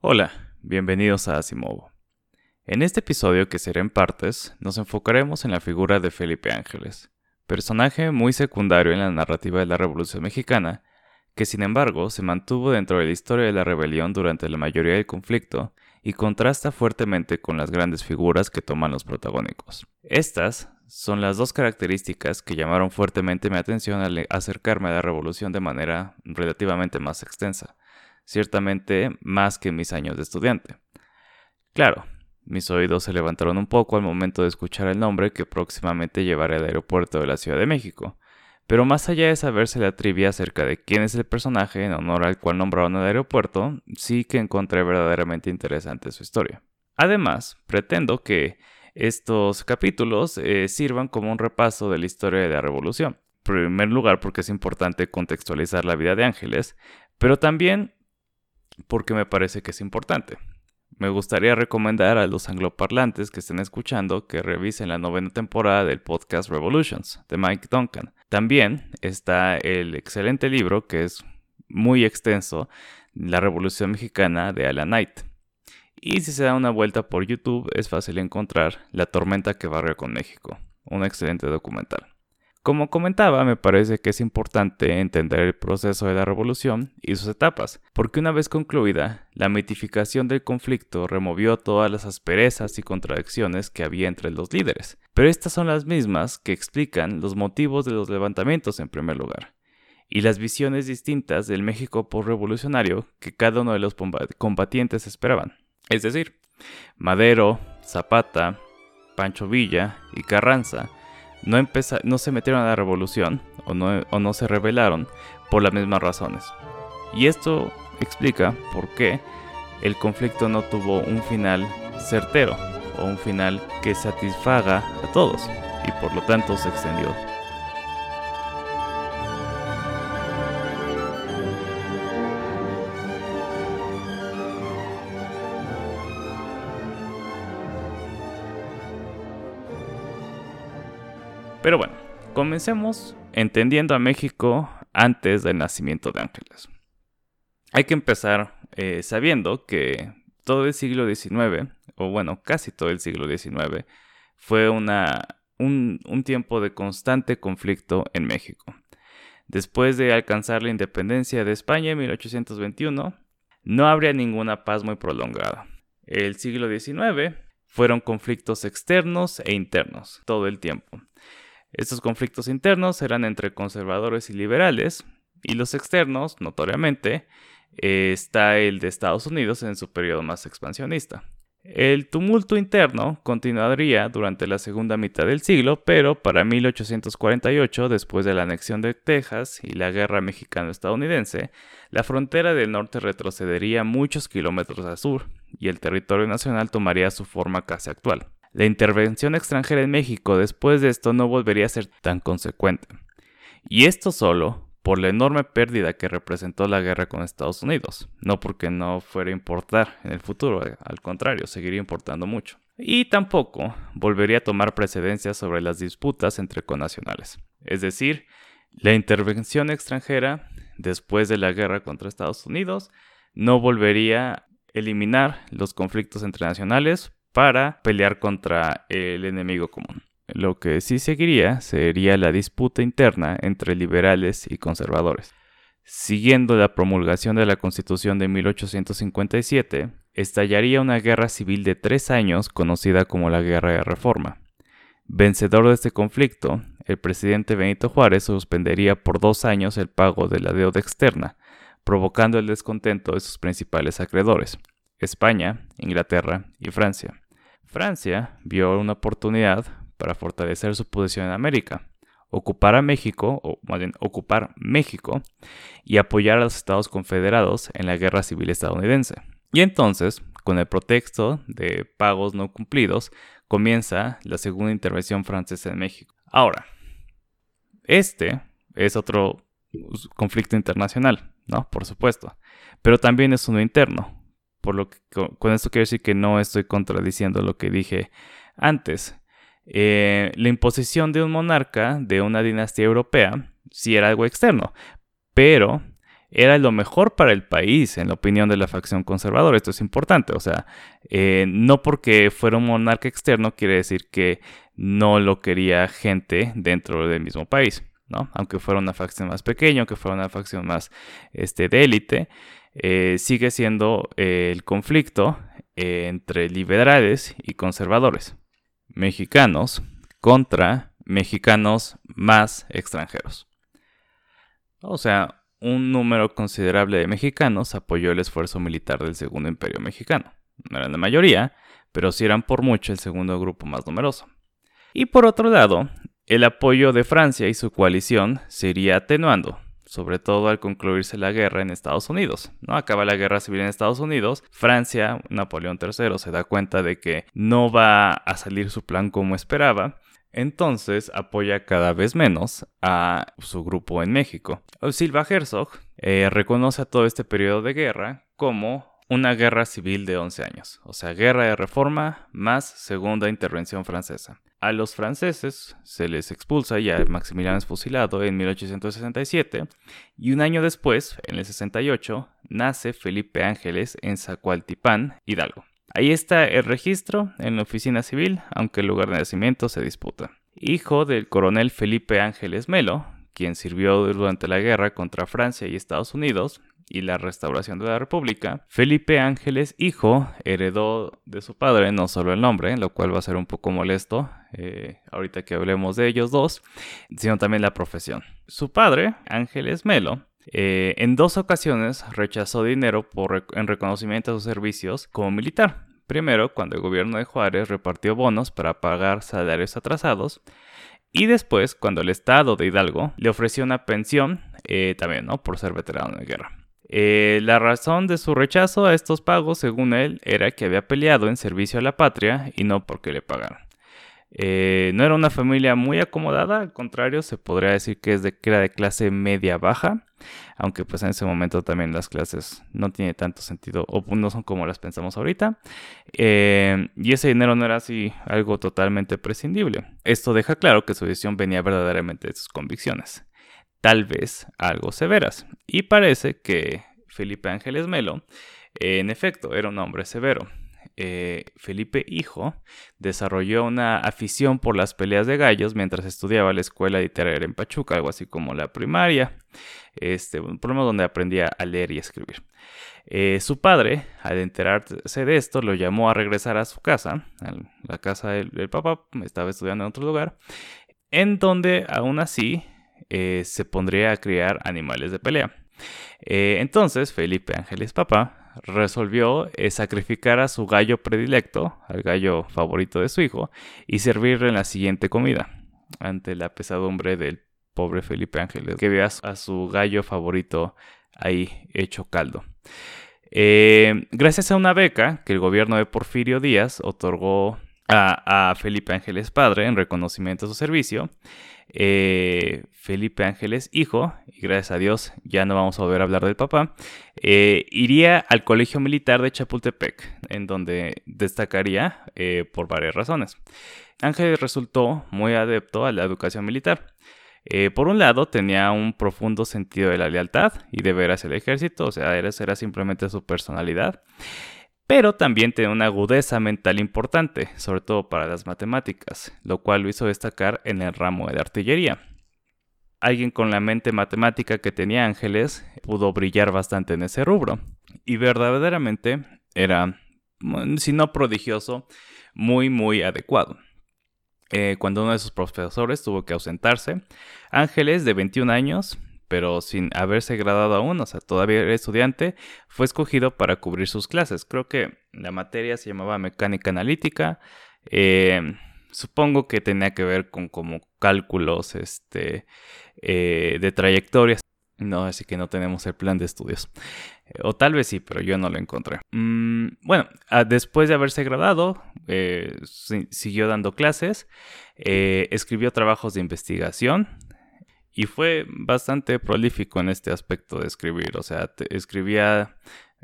Hola, bienvenidos a Asimovo. En este episodio, que será en partes, nos enfocaremos en la figura de Felipe Ángeles, personaje muy secundario en la narrativa de la Revolución Mexicana, que sin embargo se mantuvo dentro de la historia de la rebelión durante la mayoría del conflicto y contrasta fuertemente con las grandes figuras que toman los protagónicos. Estas son las dos características que llamaron fuertemente mi atención al acercarme a la revolución de manera relativamente más extensa ciertamente más que mis años de estudiante. Claro, mis oídos se levantaron un poco al momento de escuchar el nombre que próximamente llevaré al aeropuerto de la Ciudad de México, pero más allá de saberse la trivia acerca de quién es el personaje en honor al cual nombraron el aeropuerto, sí que encontré verdaderamente interesante su historia. Además, pretendo que estos capítulos eh, sirvan como un repaso de la historia de la Revolución. En primer lugar, porque es importante contextualizar la vida de Ángeles, pero también porque me parece que es importante. Me gustaría recomendar a los angloparlantes que estén escuchando que revisen la novena temporada del podcast Revolutions de Mike Duncan. También está el excelente libro que es muy extenso, La Revolución Mexicana de Alan Knight. Y si se da una vuelta por YouTube es fácil encontrar La tormenta que barrió con México, un excelente documental. Como comentaba, me parece que es importante entender el proceso de la revolución y sus etapas, porque una vez concluida, la mitificación del conflicto removió todas las asperezas y contradicciones que había entre los líderes, pero estas son las mismas que explican los motivos de los levantamientos en primer lugar, y las visiones distintas del México por-revolucionario que cada uno de los combatientes esperaban. Es decir, Madero, Zapata, Pancho Villa y Carranza no, no se metieron a la revolución o no, o no se rebelaron por las mismas razones. Y esto explica por qué el conflicto no tuvo un final certero o un final que satisfaga a todos y por lo tanto se extendió Pero bueno, comencemos entendiendo a México antes del nacimiento de Ángeles. Hay que empezar eh, sabiendo que todo el siglo XIX, o bueno, casi todo el siglo XIX, fue una, un, un tiempo de constante conflicto en México. Después de alcanzar la independencia de España en 1821, no habría ninguna paz muy prolongada. El siglo XIX fueron conflictos externos e internos todo el tiempo. Estos conflictos internos eran entre conservadores y liberales, y los externos, notoriamente, eh, está el de Estados Unidos en su periodo más expansionista. El tumulto interno continuaría durante la segunda mitad del siglo, pero para 1848, después de la anexión de Texas y la guerra mexicano-estadounidense, la frontera del norte retrocedería muchos kilómetros al sur y el territorio nacional tomaría su forma casi actual. La intervención extranjera en México después de esto no volvería a ser tan consecuente. Y esto solo por la enorme pérdida que representó la guerra con Estados Unidos, no porque no fuera a importar en el futuro, al contrario, seguiría importando mucho. Y tampoco volvería a tomar precedencia sobre las disputas entre conacionales. Es decir, la intervención extranjera después de la guerra contra Estados Unidos no volvería a eliminar los conflictos internacionales para pelear contra el enemigo común. Lo que sí seguiría sería la disputa interna entre liberales y conservadores. Siguiendo la promulgación de la Constitución de 1857, estallaría una guerra civil de tres años conocida como la Guerra de Reforma. Vencedor de este conflicto, el presidente Benito Juárez suspendería por dos años el pago de la deuda externa, provocando el descontento de sus principales acreedores, España, Inglaterra y Francia. Francia vio una oportunidad para fortalecer su posición en América, ocupar a México, o más bien ocupar México, y apoyar a los Estados Confederados en la Guerra Civil estadounidense. Y entonces, con el pretexto de pagos no cumplidos, comienza la segunda intervención francesa en México. Ahora, este es otro conflicto internacional, ¿no? Por supuesto, pero también es uno interno, por lo que, con, esto quiero decir que no estoy contradiciendo lo que dije antes. Eh, la imposición de un monarca de una dinastía europea sí era algo externo, pero era lo mejor para el país, en la opinión de la facción conservadora. Esto es importante, o sea, eh, no porque fuera un monarca externo quiere decir que no lo quería gente dentro del mismo país, ¿no? Aunque fuera una facción más pequeña, aunque fuera una facción más este, de élite, eh, sigue siendo eh, el conflicto entre liberales y conservadores, mexicanos contra mexicanos más extranjeros. O sea, un número considerable de mexicanos apoyó el esfuerzo militar del Segundo Imperio Mexicano. No eran la mayoría, pero sí eran por mucho el segundo grupo más numeroso. Y por otro lado, el apoyo de Francia y su coalición se iría atenuando, sobre todo al concluirse la guerra en Estados Unidos. ¿no? Acaba la guerra civil en Estados Unidos, Francia, Napoleón III, se da cuenta de que no va a salir su plan como esperaba entonces apoya cada vez menos a su grupo en México. Silva Herzog eh, reconoce a todo este periodo de guerra como una guerra civil de 11 años, o sea, guerra de reforma más segunda intervención francesa. A los franceses se les expulsa y a Maximiliano es fusilado en 1867 y un año después, en el 68, nace Felipe Ángeles en Zacualtipán, Hidalgo. Ahí está el registro en la oficina civil, aunque el lugar de nacimiento se disputa. Hijo del coronel Felipe Ángeles Melo, quien sirvió durante la guerra contra Francia y Estados Unidos y la restauración de la República, Felipe Ángeles, hijo, heredó de su padre no solo el nombre, lo cual va a ser un poco molesto eh, ahorita que hablemos de ellos dos, sino también la profesión. Su padre, Ángeles Melo, eh, en dos ocasiones rechazó dinero en reconocimiento a sus servicios como militar. Primero, cuando el gobierno de Juárez repartió bonos para pagar salarios atrasados. Y después, cuando el Estado de Hidalgo le ofreció una pensión, eh, también, ¿no? Por ser veterano de guerra. Eh, la razón de su rechazo a estos pagos, según él, era que había peleado en servicio a la patria y no porque le pagaran. Eh, no era una familia muy acomodada, al contrario, se podría decir que, es de, que era de clase media-baja, aunque pues en ese momento también las clases no tiene tanto sentido o no son como las pensamos ahorita. Eh, y ese dinero no era así algo totalmente prescindible. Esto deja claro que su decisión venía verdaderamente de sus convicciones, tal vez algo severas. Y parece que Felipe Ángeles Melo, en efecto, era un hombre severo eh, Felipe Hijo desarrolló una afición por las peleas de gallos mientras estudiaba la escuela literaria en Pachuca, algo así como la primaria, este, un problema donde aprendía a leer y escribir. Eh, su padre, al enterarse de esto, lo llamó a regresar a su casa, a la casa del, papá, estaba estudiando en otro lugar, en donde aún así eh, se pondría a criar animales de pelea. entonces, Felipe Ángeles Papá resolvió eh, sacrificar a su gallo predilecto, al gallo favorito de su hijo, y servirle la siguiente comida, ante la pesadumbre del pobre Felipe Ángeles, que ve a su gallo favorito ahí hecho caldo. Eh, gracias a una beca que el gobierno de Porfirio Díaz otorgó a, Felipe Ángeles padre en reconocimiento a su servicio, eh, Felipe Ángeles, hijo, y gracias a Dios ya no vamos a volver a hablar del papá, eh, iría al Colegio Militar de Chapultepec, en donde destacaría eh, por varias razones. Ángeles resultó muy adepto a la educación militar. por un lado, tenía un profundo sentido de la lealtad y de ver hacia el ejército, o sea, era simplemente su personalidad pero también tenía una agudeza mental importante, sobre todo para las matemáticas, lo cual lo hizo destacar en el ramo de artillería. Alguien con la mente matemática que tenía Ángeles pudo brillar bastante en ese rubro, y verdaderamente era, mm, si no prodigioso, muy muy adecuado. Eh, cuando uno de sus profesores tuvo que ausentarse, Ángeles, de 21 años, pero sin haberse graduado aún, o sea, todavía era estudiante, fue escogido para cubrir sus clases. Creo que la materia se llamaba mecánica analítica. Eh, supongo que tenía que ver con como cálculos este, eh, de trayectorias. No, así que no tenemos el plan de estudios. o tal vez sí, pero yo no lo encontré. Mm, bueno, ah, después de haberse graduado, eh, siguió dando clases, escribió trabajos de investigación, y fue bastante prolífico en este aspecto de escribir. O sea, escribía,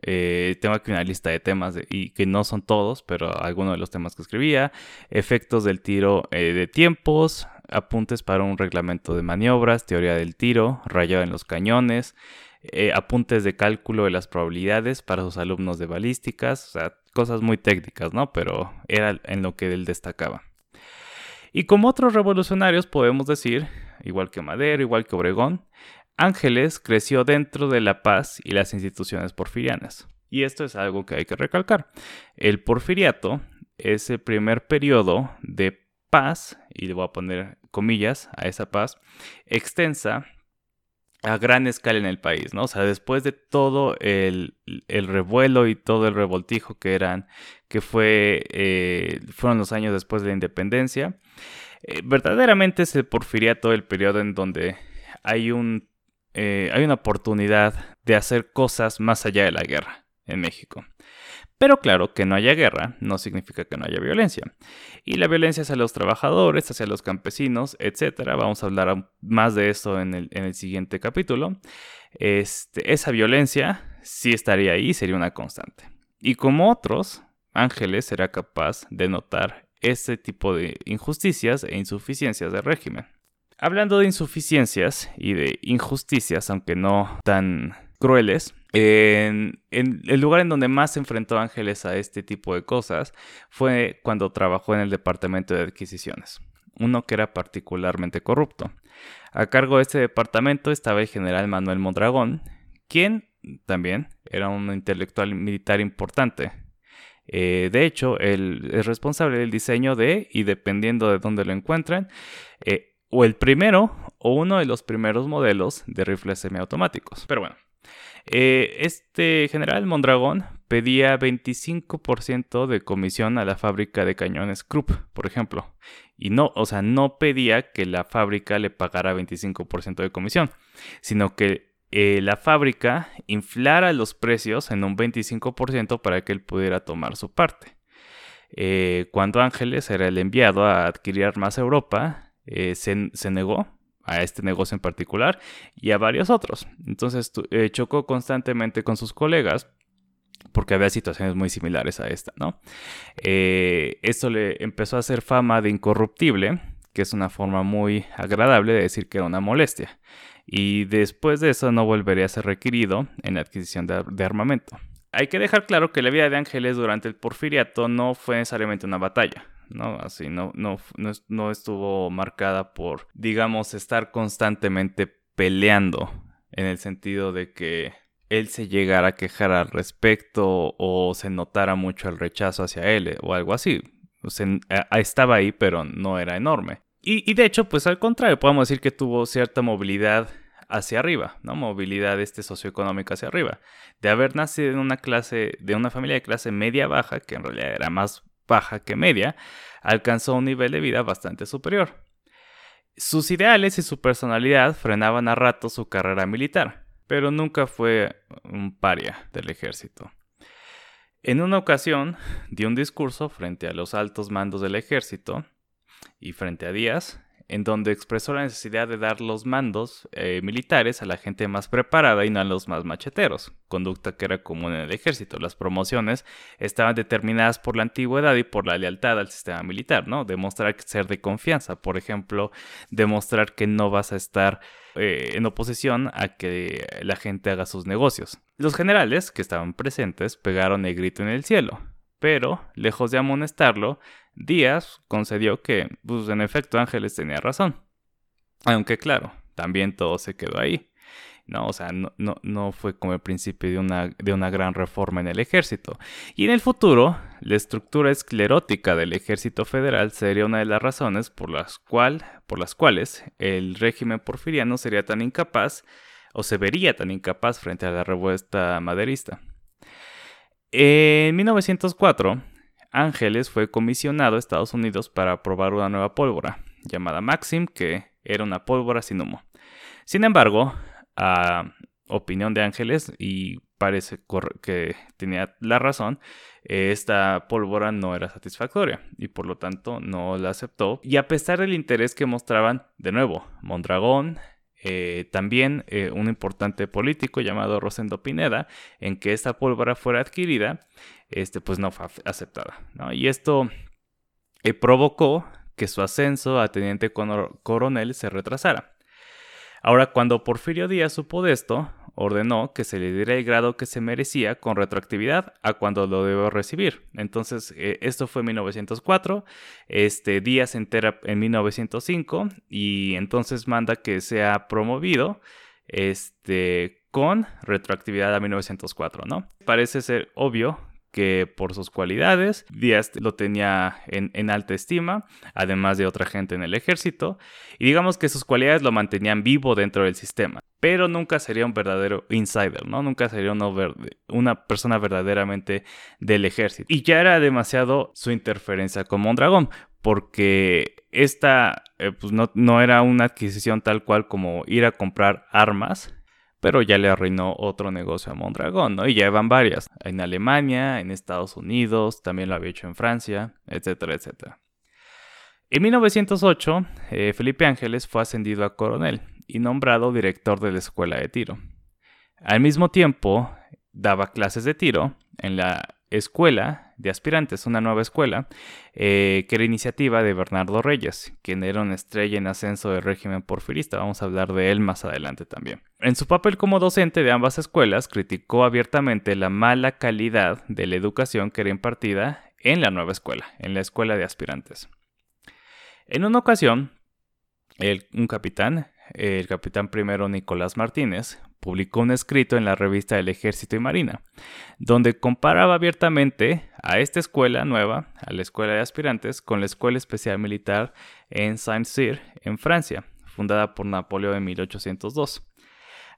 eh, tengo aquí una lista de temas y que no son todos, pero algunos de los temas que escribía. Efectos del tiro eh, de tiempos, apuntes para un reglamento de maniobras, teoría del tiro, rayado en los cañones, eh, apuntes de cálculo de las probabilidades para sus alumnos de balísticas, o sea, cosas muy técnicas, ¿no? Pero era en lo que él destacaba. Y como otros revolucionarios podemos decir, igual que Madero, igual que Obregón, Ángeles creció dentro de la paz y las instituciones porfirianas. Y esto es algo que hay que recalcar. El porfiriato es el primer periodo de paz, y le voy a poner comillas a esa paz, extensa a gran escala en el país, ¿no? O sea, después de todo el, revuelo y todo el revoltijo que eran, que fue, eh, fueron los años después de la independencia, eh, verdaderamente es el porfiriato el periodo en donde hay un, eh, hay una oportunidad de hacer cosas más allá de la guerra en México. Pero claro, que no haya guerra no significa que no haya violencia. Y la violencia hacia los trabajadores, hacia los campesinos, etc. Vamos a hablar más de eso en el, siguiente capítulo. Este, esa violencia sí estaría ahí, sería una constante. Y como otros, Ángeles será capaz de notar ese tipo de injusticias e insuficiencias del régimen. Hablando de insuficiencias y de injusticias, aunque no tan crueles, en, el lugar en donde más se enfrentó Ángeles a este tipo de cosas fue cuando trabajó en el departamento de adquisiciones, uno que era particularmente corrupto. A cargo de este departamento estaba el general Manuel Mondragón, quien también era un intelectual militar importante. Eh, de hecho, él es responsable del diseño de, y dependiendo de dónde lo encuentren, eh, o el primero o uno de los primeros modelos de rifles semiautomáticos. Pero bueno, eh, este general Mondragón pedía 25% de comisión a la fábrica de cañones Krupp, por ejemplo. Y no, o sea, no pedía que la fábrica le pagara 25% de comisión, sino que eh, la fábrica inflara los precios en un 25% para que él pudiera tomar su parte. Eh, cuando Ángeles era el enviado a adquirir armas a Europa, se negó a este negocio en particular y a varios otros. Entonces eh, chocó constantemente con sus colegas porque había situaciones muy similares a esta. Eh, esto le empezó a hacer fama de incorruptible, que es una forma muy agradable de decir que era una molestia. Y después de eso no volvería a ser requerido en la adquisición de armamento. Hay que dejar claro que la vida de Ángeles durante el porfiriato no fue necesariamente una batalla. ¿no? Así, no, no, no, estuvo marcada por, digamos, estar constantemente peleando en el sentido de que él se llegara a quejar al respecto o se notara mucho el rechazo hacia él eh, o algo así. estaba ahí, pero no era enorme. Y, de hecho, pues al contrario, podemos decir que tuvo cierta movilidad hacia arriba, ¿no? Movilidad este socioeconómica hacia arriba. De haber nacido en una clase, de una familia de clase media baja, que en realidad era más baja que media, alcanzó un nivel de vida bastante superior. Sus ideales y su personalidad frenaban a rato su carrera militar, pero nunca fue un paria del ejército. En una ocasión dio un discurso frente a los altos mandos del ejército y frente a Díaz, en donde expresó la necesidad de dar los mandos eh, militares a la gente más preparada y no a los más macheteros, conducta que era común en el ejército. Las promociones estaban determinadas por la antigüedad y por la lealtad al sistema militar, ¿no? Demostrar ser de confianza, por ejemplo, demostrar que no vas a estar eh, en oposición a que la gente haga sus negocios. Los generales que estaban presentes pegaron el grito en el cielo, pero, lejos de amonestarlo, Díaz concedió que, pues en efecto, Ángeles tenía razón. Aunque claro, también todo se quedó ahí. No, o sea, no, fue como el principio de una, gran reforma en el ejército. Y en el futuro, la estructura esclerótica del ejército federal sería una de las razones por las, por las cuales el régimen porfiriano sería tan incapaz, o se vería tan incapaz frente a la revuelta maderista. En 1904, Ángeles fue comisionado a Estados Unidos para probar una nueva pólvora, llamada Maxim, que era una pólvora sin humo. Sin embargo, a opinión de Ángeles, y parece que tenía la razón, esta pólvora no era satisfactoria y por lo tanto no la aceptó. Y a pesar del interés que mostraban, de nuevo, Mondragón, eh, también eh, un importante político llamado Rosendo Pineda, en que esta pólvora fuera adquirida, este, pues no fue aceptada. Y esto eh, provocó que su ascenso a teniente coronel se retrasara. Ahora, cuando Porfirio Díaz supo de esto, ordenó que se le diera el grado que se merecía con retroactividad a cuando lo debió recibir. Entonces, eh, esto fue en 1904, este, Díaz entera en 1905 y entonces manda que sea promovido este, con retroactividad a 1904, ¿no? Parece ser obvio que por sus cualidades Díaz lo tenía en, alta estima, además de otra gente en el ejército, y digamos que sus cualidades lo mantenían vivo dentro del sistema, pero nunca sería un verdadero insider, ¿no? Nunca sería una persona verdaderamente del ejército. Y ya era demasiado su interferencia con Mondragón, porque esta eh, pues no, no era una adquisición tal cual como ir a comprar armas, pero ya le arruinó otro negocio a Mondragón, ¿no? Y ya van varias, en Alemania, en Estados Unidos, también lo había hecho en Francia, etcétera, etcétera. En 1908, eh, Felipe Ángeles fue ascendido a coronel y nombrado director de la escuela de tiro. Al mismo tiempo, daba clases de tiro en la escuela de aspirantes, una nueva escuela, eh, que era iniciativa de Bernardo Reyes, quien era una estrella en ascenso del régimen porfirista. Vamos a hablar de él más adelante también. En su papel como docente de ambas escuelas, criticó abiertamente la mala calidad de la educación que era impartida en la nueva escuela, en la escuela de aspirantes. En una ocasión, un capitán, el capitán primero Nicolás Martínez, publicó un escrito en la revista del Ejército y Marina, donde comparaba abiertamente a esta escuela nueva, a la escuela de aspirantes, con la Escuela Especial Militar en Saint-Cyr, en Francia, fundada por Napoleón en 1802.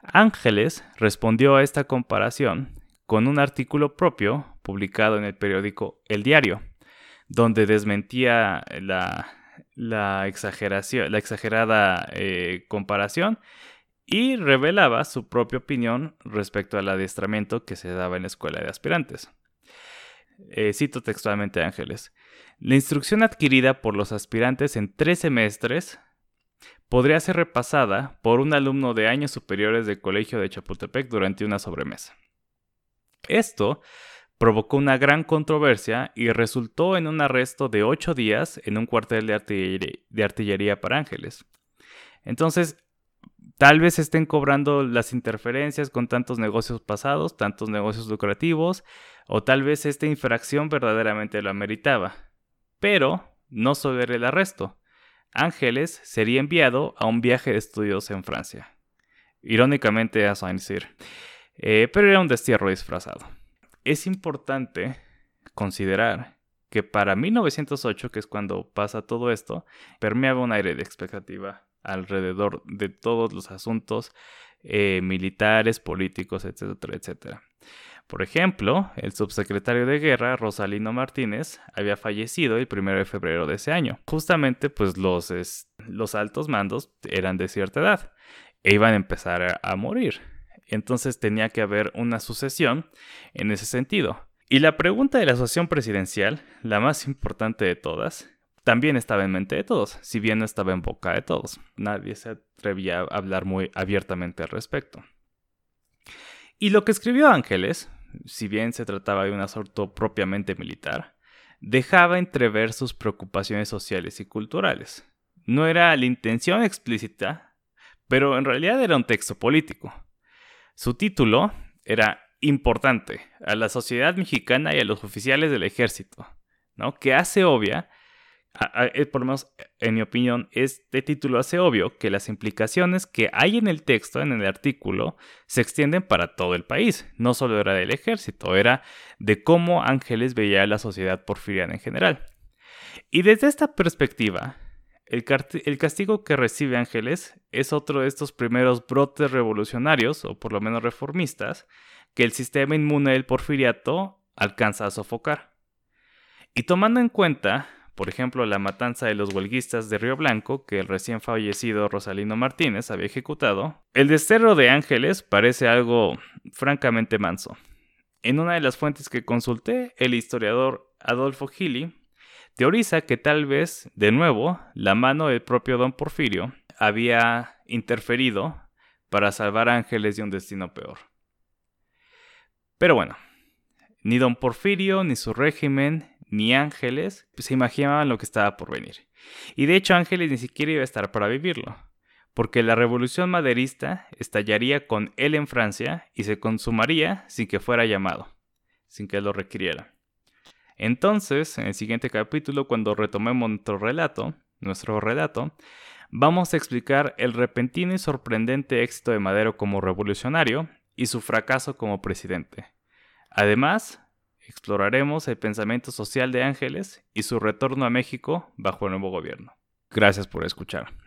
Ángeles respondió a esta comparación con un artículo propio publicado en el periódico El Diario, donde desmentía la, la, exageración, la exagerada eh, comparación y revelaba su propia opinión respecto al adiestramiento que se daba en la escuela de aspirantes. Eh, cito textualmente a Ángeles. La instrucción adquirida por los aspirantes en tres semestres podría ser repasada por un alumno de años superiores del Colegio de Chapultepec durante una sobremesa. Esto provocó una gran controversia y resultó en un arresto de ocho días en un cuartel de artillería, para Ángeles. Entonces, tal vez estén cobrando las interferencias con tantos negocios pasados, tantos negocios lucrativos, o tal vez esta infracción verdaderamente lo ameritaba. Pero no solo era el arresto. Ángeles sería enviado a un viaje de estudios en Francia. Irónicamente a Saint-Cyr. Eh, pero era un destierro disfrazado es importante considerar que para 1908, que es cuando pasa todo esto, permeaba un aire de expectativa alrededor de todos los asuntos eh, militares, políticos, etcétera, etcétera. Por ejemplo, el subsecretario de guerra, Rosalino Martínez, había fallecido el 1 de febrero de ese año. Justamente, pues los, los altos mandos eran de cierta edad e iban a empezar a morir. Entonces tenía que haber una sucesión en ese sentido. Y la pregunta de la asociación presidencial, la más importante de todas, también estaba en mente de todos, si bien no estaba en boca de todos. Nadie se atrevía a hablar muy abiertamente al respecto. Y lo que escribió Ángeles, si bien se trataba de un asunto propiamente militar, dejaba entrever sus preocupaciones sociales y culturales. No era la intención explícita, pero en realidad era un texto político. Su título era importante a la sociedad mexicana y a los oficiales del ejército, ¿no? Que hace obvia, eh, por lo menos en mi opinión, este título hace obvio que las implicaciones que hay en el texto, en el artículo, se extienden para todo el país. No solo era del ejército, era de cómo Ángeles veía a la sociedad porfiriana en general. Y desde esta perspectiva, el, castigo que recibe Ángeles es otro de estos primeros brotes revolucionarios, o por lo menos reformistas, que el sistema inmune del porfiriato alcanza a sofocar. Y tomando en cuenta, por ejemplo, la matanza de los huelguistas de Río Blanco que el recién fallecido Rosalino Martínez había ejecutado, el desterro de Ángeles parece algo francamente manso. En una de las fuentes que consulté, el historiador Adolfo Gili teoriza que tal vez, de nuevo, la mano del propio don Porfirio había interferido para salvar a Ángeles de un destino peor. Pero bueno, ni don Porfirio, ni su régimen, ni Ángeles se imaginaban lo que estaba por venir. Y de hecho Ángeles ni siquiera iba a estar para vivirlo, porque la revolución maderista estallaría con él en Francia y se consumaría sin que fuera llamado, sin que lo requiriera. Entonces, en el siguiente capítulo, cuando retomemos nuestro relato, nuestro relato, vamos a explicar el repentino y sorprendente éxito de Madero como revolucionario y su fracaso como presidente. Además, exploraremos el pensamiento social de Ángeles y su retorno a México bajo el nuevo gobierno. Gracias por escuchar.